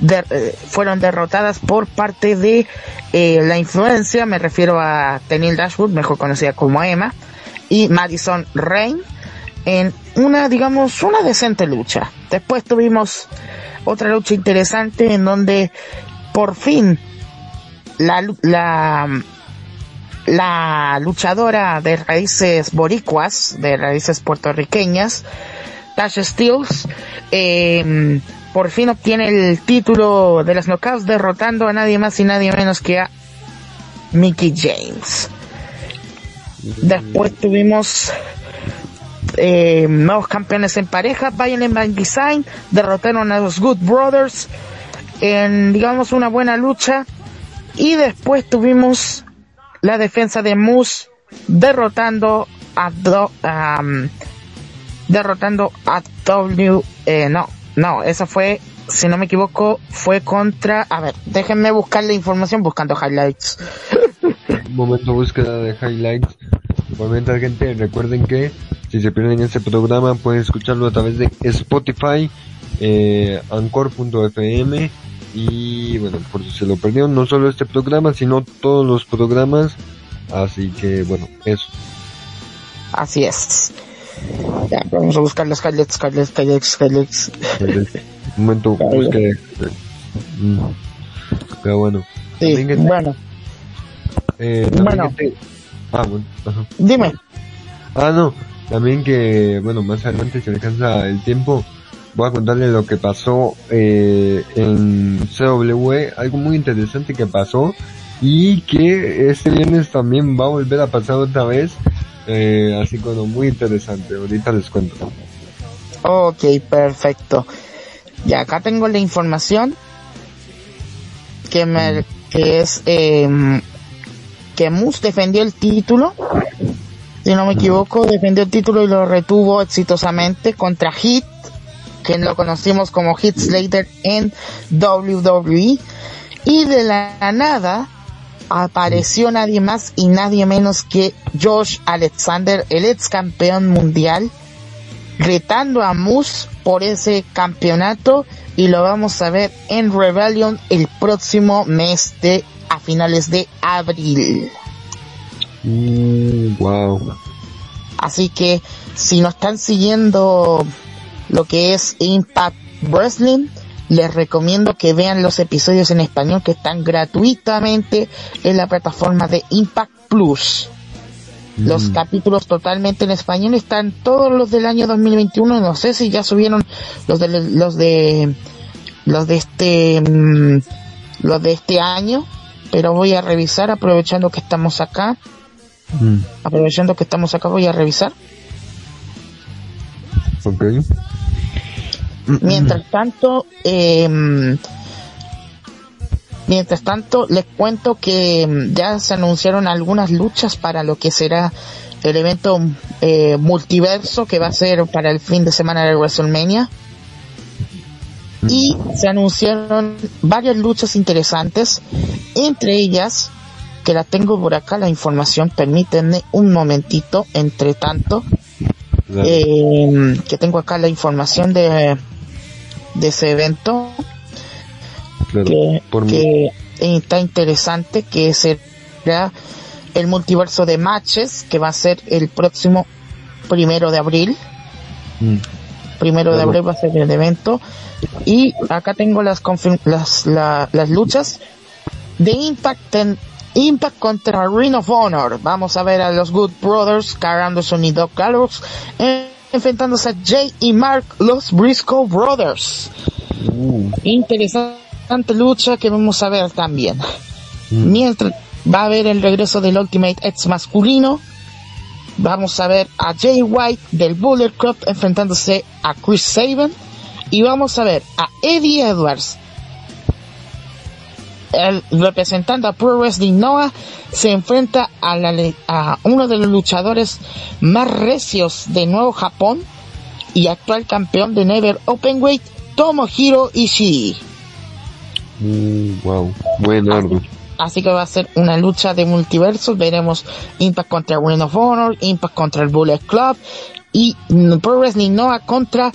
de- eh, fueron derrotadas por parte de eh, la influencia, me refiero a Tenil Dashwood, mejor conocida como Emma, y Madison Rain en una, digamos, una decente lucha. Después tuvimos otra lucha interesante en donde por fin la, la luchadora de raíces boricuas, de raíces puertorriqueñas, Tasha Steels, eh, por fin obtiene el título de las knockouts derrotando a nadie más y nadie menos que a Mickey James. Después tuvimos eh, nuevos campeones en pareja, Violent by Design, derrotaron a los Good Brothers en, digamos, una buena lucha. Y después tuvimos la defensa de Moose derrotando a, derrotando a W, eh, no, no, esa fue, si no me equivoco, fue contra, a ver, déjenme buscar la información buscando highlights. Un momento búsqueda de highlights. Igualmente, gente, recuerden que si se pierden este programa pueden escucharlo a través de Spotify, eh, Anchor.fm y bueno, por si se lo perdieron, no solo este programa, sino todos los programas. Así que bueno, eso. Así es. Ya, vamos a buscar las highlights, highlights, highlights, highlights. Un momento. Mm. Pero bueno. Sí, También que te- bueno, eh, bueno. que te- Ah, bueno. Ajá. dime. Ah, no. También que, bueno, más adelante si alcanza el tiempo, voy a contarle lo que pasó eh, en CW, algo muy interesante que pasó y que este viernes también va a volver a pasar otra vez, eh, así como muy interesante. Ahorita les cuento. Ok, perfecto. Y acá tengo la información que me que es eh, que Moose defendió el título. Si no me equivoco, defendió el título y lo retuvo exitosamente contra Hit, que lo conocimos como Hit Slater en WWE. Y de la nada apareció nadie más y nadie menos que Josh Alexander, el ex campeón mundial, retando a Moose por ese campeonato y lo vamos a ver en Rebellion el próximo mes de a finales de abril. Mm, wow. Así que si no están siguiendo lo que es Impact Wrestling, les recomiendo que vean los episodios en español que están gratuitamente en la plataforma de Impact Plus. Los Mm. capítulos totalmente en español están todos los del año 2021. No sé si ya subieron los de los de los de este mm, los de este año, pero voy a revisar aprovechando que estamos acá. Mm, Aprovechando que estamos acá voy a revisar. ok. Mientras tanto, eh, mientras tanto, les cuento que mm, ya se anunciaron algunas luchas para lo que será el evento eh, multiverso que va a ser para el fin de semana de WrestleMania. Y se anunciaron varias luchas interesantes, entre ellas, que la tengo por acá la información, permítanme un momentito, entre tanto, eh, que tengo acá la información de, de ese evento claro. que, Por que está interesante que será el multiverso de matches que va a ser el próximo primero de abril. Mm, primero de abril va a ser el evento. Y acá tengo las las, la- las luchas de Impact en Impact contra Ring of Honor. Vamos a ver a los Good Brothers Carl Anderson y Doc Gallows enfrentándose a Jay y Mark los Briscoe Brothers. Uh, interesante lucha que vamos a ver también. Mm, mientras va a haber el regreso del Ultimate X masculino vamos a ver a Jay White del Bullet Club enfrentándose a Chris Sabin y vamos a ver a Eddie Edwards el representando a Pro Wrestling Noah se enfrenta a, la a uno de los luchadores más recios de Nuevo Japón y actual campeón de Never Openweight Tomohiro Ishii uh, wow. Buen árbol. Así que va a ser una lucha de multiversos. Veremos Impact contra Ring of Honor, Impact contra el Bullet Club y mm, Pro Wrestling Noah contra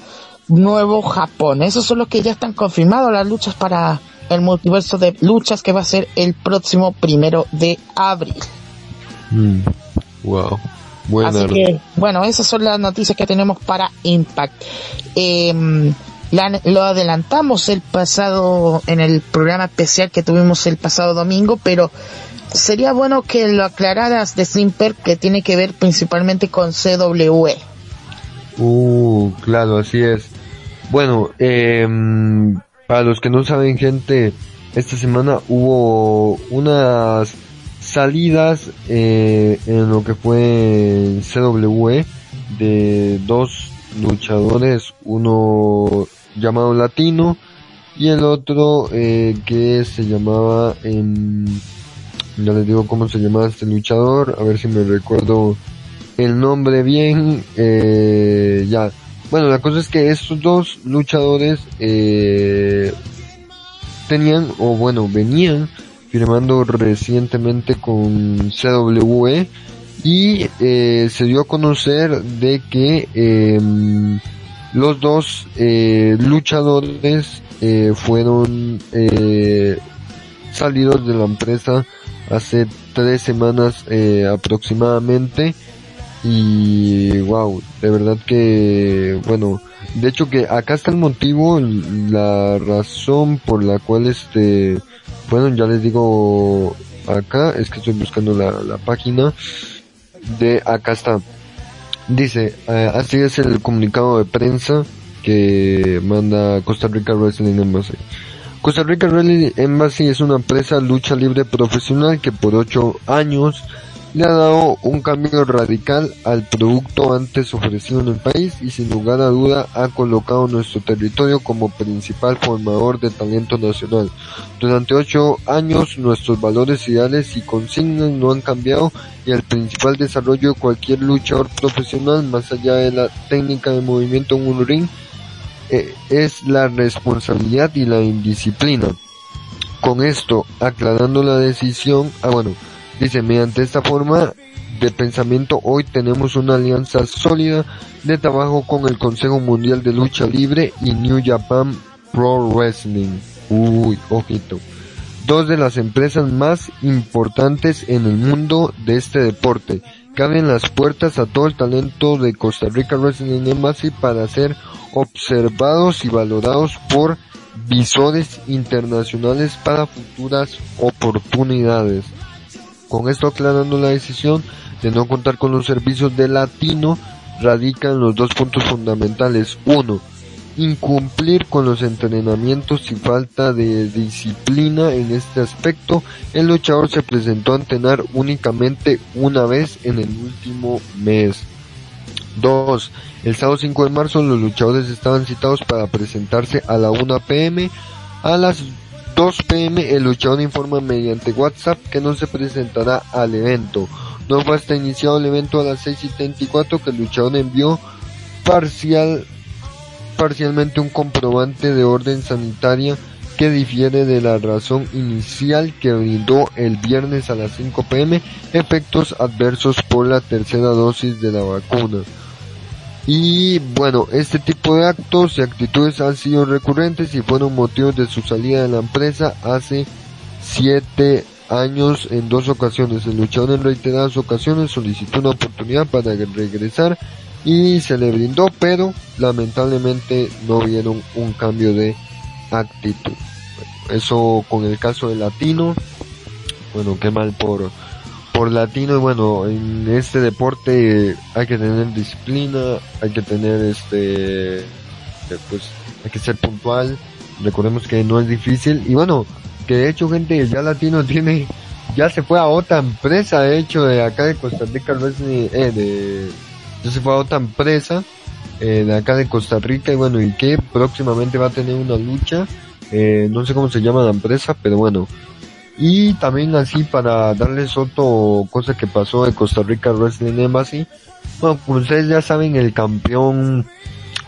Nuevo Japón. Esos son los que ya están confirmados las luchas para el multiverso de luchas que va a ser el próximo primero de abril. Mm, wow. Así que, bueno, esas son las noticias que tenemos para Impact. Em, la- lo adelantamos el pasado, en el programa especial que tuvimos el pasado domingo, pero sería bueno que lo aclararas de Simper que tiene que ver principalmente con CWE. Uh, claro, así es. Bueno, em, para los que no saben, gente, esta semana hubo unas salidas eh, en lo que fue CWE de dos luchadores, uno llamado Latino y el otro eh, que se llamaba, em, ya les digo cómo se llamaba este luchador, a ver si me recuerdo el nombre bien, eh, ya. Bueno, la cosa es que estos dos luchadores eh, tenían, o bueno, venían firmando recientemente con CWE y eh, se dio a conocer de que em, los dos eh, luchadores eh, fueron eh, salidos de la empresa hace tres semanas eh, aproximadamente y wow, de verdad que, bueno, de hecho que acá está el motivo, la razón por la cual este, bueno, ya les digo acá, es que estoy buscando la, la página de acá está. Dice, eh, así es el comunicado de prensa que manda Costa Rica Wrestling Embassy. Costa Rica Wrestling Embassy es una empresa lucha libre profesional que por ocho años le ha dado un cambio radical al producto antes ofrecido en el país y sin lugar a duda ha colocado nuestro territorio como principal formador de talento nacional. Durante ocho años nuestros valores ideales y consignas no han cambiado y el principal desarrollo de cualquier luchador profesional más allá de la técnica de movimiento en un ring eh, es la responsabilidad y la indisciplina. Con esto, aclarando la decisión, ah bueno, Dice, mediante esta forma de pensamiento hoy tenemos una alianza sólida de trabajo con el Consejo Mundial de Lucha Libre y New Japan Pro Wrestling. Uy, ojito. Dos de las empresas más importantes en el mundo de este deporte que abren las puertas a todo el talento de Costa Rica Wrestling Embassy para ser observados y valorados por visores internacionales para futuras oportunidades. Con esto aclarando la decisión de no contar con los servicios de latino, radican los dos puntos fundamentales. Uno, incumplir con los entrenamientos y falta de disciplina en este aspecto. El luchador se presentó a entrenar únicamente una vez en el último mes. 2. El sábado 5 de marzo los luchadores estaban citados para presentarse a la 1 pm. A las 2 pm el luchador informa mediante WhatsApp que no se presentará al evento. No fue hasta iniciado el evento a las 6 y 34 que el luchador envió parcial, parcialmente un comprobante de orden sanitaria que difiere de la razón inicial que brindó el viernes a las 5 pm efectos adversos por la tercera dosis de la vacuna. Y bueno, este tipo de actos y actitudes han sido recurrentes y fueron motivos de su salida de la empresa hace siete años en dos ocasiones. El luchador en reiteradas ocasiones solicitó una oportunidad para regresar y se le brindó, pero lamentablemente no vieron un cambio de actitud. eso con el caso de Latino, bueno, qué mal por por latino y bueno en este deporte hay que tener disciplina hay que tener este eh, pues hay que ser puntual. Recordemos que no es difícil y bueno que de hecho gente ya latino tiene ya se fue a otra empresa de hecho de acá de Costa Rica eh, de ya se fue a otra empresa eh, de acá de Costa Rica y bueno y que próximamente va a tener una lucha eh, no sé cómo se llama la empresa pero bueno y también así para darles otro cosa que pasó de Costa Rica Wrestling Embassy. Bueno, como ustedes ya saben, el campeón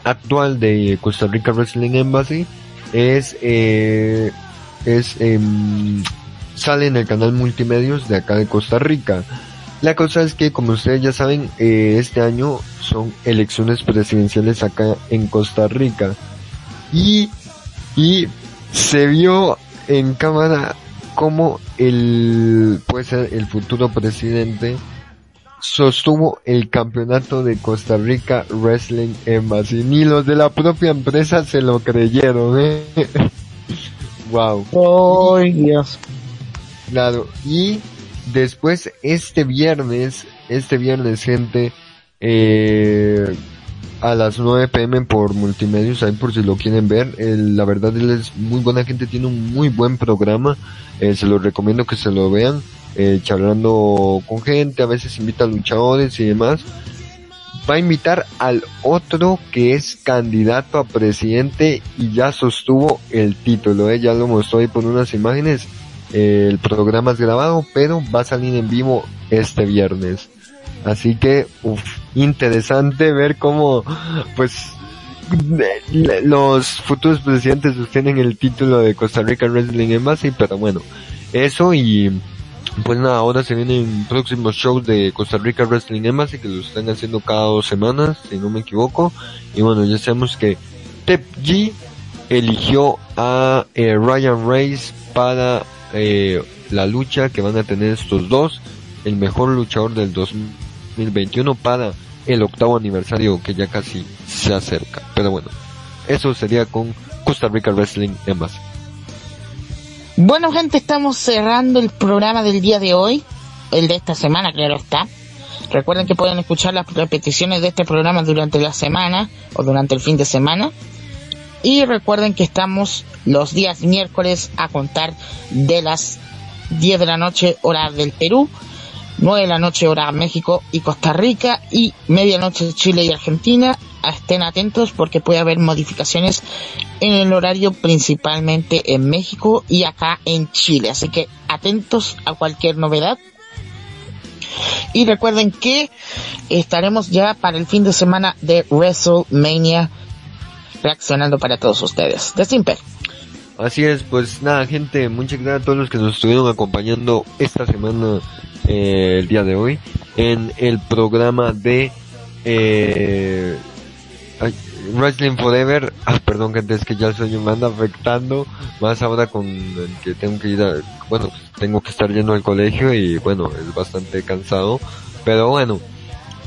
actual de Costa Rica Wrestling Embassy es, eh, es, em, sale en el canal multimedios de acá de Costa Rica. La cosa es que, como ustedes ya saben, eh, este año son elecciones presidenciales acá en Costa Rica. Y, y se vio en cámara como el, puede ser el futuro presidente, sostuvo el campeonato de Costa Rica Wrestling Embassy. Ni los de la propia empresa se lo creyeron, ¿eh? wow. Oh, Dios. Claro, y después este viernes, este viernes gente, eh, a las 9 pm por Multimedios, ahí por si lo quieren ver. la verdad él es muy buena gente, tiene un muy buen programa. Eh, se lo recomiendo que se lo vean. Eh, charlando con gente, a veces invita a luchadores y demás. Va a invitar al otro que es candidato a presidente y ya sostuvo el título. Eh, ya lo mostró ahí por unas imágenes. Eh, el programa es grabado, pero va a salir en vivo este viernes. Así que, uf, interesante ver cómo, pues, los futuros presidentes sostienen el título de Costa Rica Wrestling Embassy, pero bueno, eso y pues nada, ahora se vienen próximos shows de Costa Rica Wrestling Embassy que lo están haciendo cada dos semanas, si no me equivoco, y bueno, ya sabemos que Tep G eligió a eh, Ryan Reis para eh, la lucha que van a tener estos dos, el mejor luchador del 2000 2021 para el octavo aniversario que ya casi se acerca. Pero bueno, eso sería con Costa Rica Wrestling en base. Bueno, gente, estamos cerrando el programa del día de hoy, el de esta semana, claro está. Recuerden que pueden escuchar las repeticiones de este programa durante la semana o durante el fin de semana. Y recuerden que estamos los días miércoles a contar de las 10 de la noche hora del Perú, 9 de la noche hora México y Costa Rica y medianoche Chile y Argentina. Estén atentos porque puede haber modificaciones en el horario principalmente en México y acá en Chile. Así que atentos a cualquier novedad. Y recuerden que estaremos ya para el fin de semana de WrestleMania reaccionando para todos ustedes. De Simper. Así es, pues nada, gente, muchas gracias a todos los que nos estuvieron acompañando esta semana, eh, el día de hoy, en el programa de eh, Wrestling Forever. Ah, perdón, gente, es que ya el sueño me anda afectando, más ahora con el que tengo que ir a, bueno, tengo que estar yendo al colegio y bueno, es bastante cansado, pero bueno,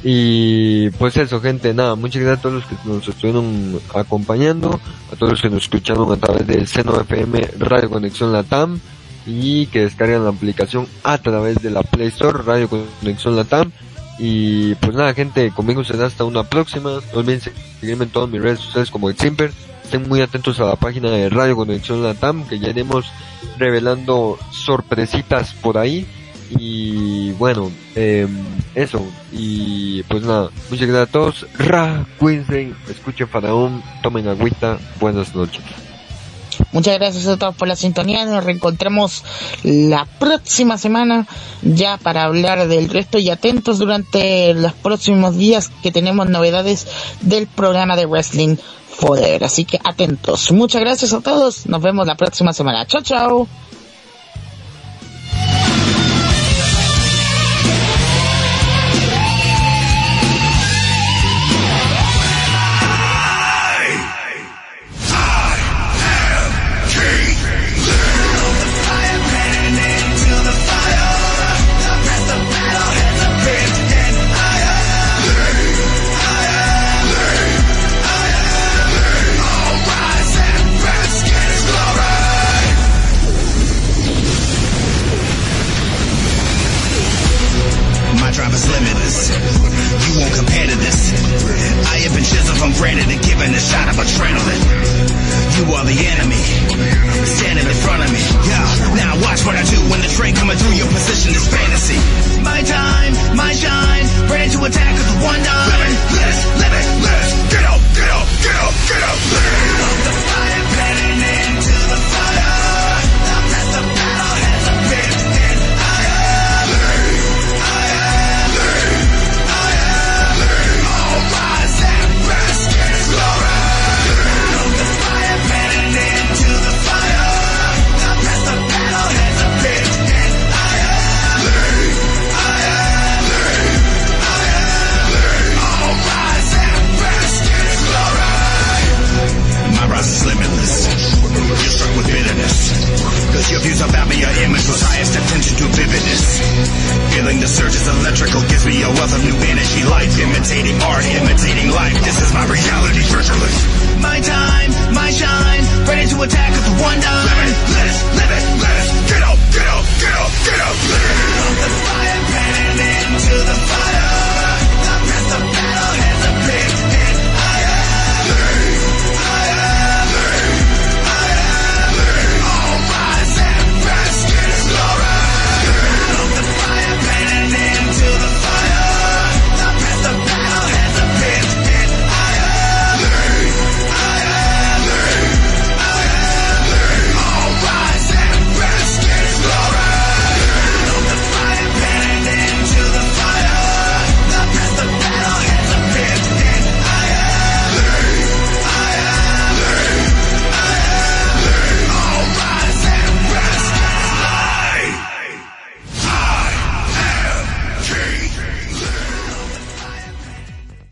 y pues eso, gente, nada, muchas gracias a todos los que nos estuvieron acompañando, a todos los que nos escucharon a través del Seno FM Radio Conexión Latam y que descargan la aplicación a través de la Play Store Radio Conexión Latam. Y pues nada, gente, conmigo será hasta una próxima. No olviden seguirme en todas mis redes sociales como el Simper. Estén muy atentos a la página de Radio Conexión Latam, que ya iremos revelando sorpresitas por ahí. Y bueno, eh, eso. Y pues nada, muchas gracias a todos. Ra, cuídense, escuchen Faraón, tomen agüita. Buenas noches. Muchas gracias a todos por la sintonía. Nos reencontramos la próxima semana ya para hablar del resto y atentos durante los próximos días que tenemos novedades del programa de Wrestling Forever. Así que atentos. Muchas gracias a todos. Nos vemos la próxima semana. Chao, chao. Shot of adrenaline. You are the enemy, standing in front of me. Yeah, now watch what I do when the train coming through. Your position is fantasy. My time, my shine, ready to attack with one nine. Views about me are image was highest attention to vividness. Feeling the surge is electrical gives me a wealth of new energy. Life imitating art, imitating life. This is my reality virtually. My time, my shine, ready to attack with one dime. Limitless, limitless. Get up, get up, get up, get up. The fire planning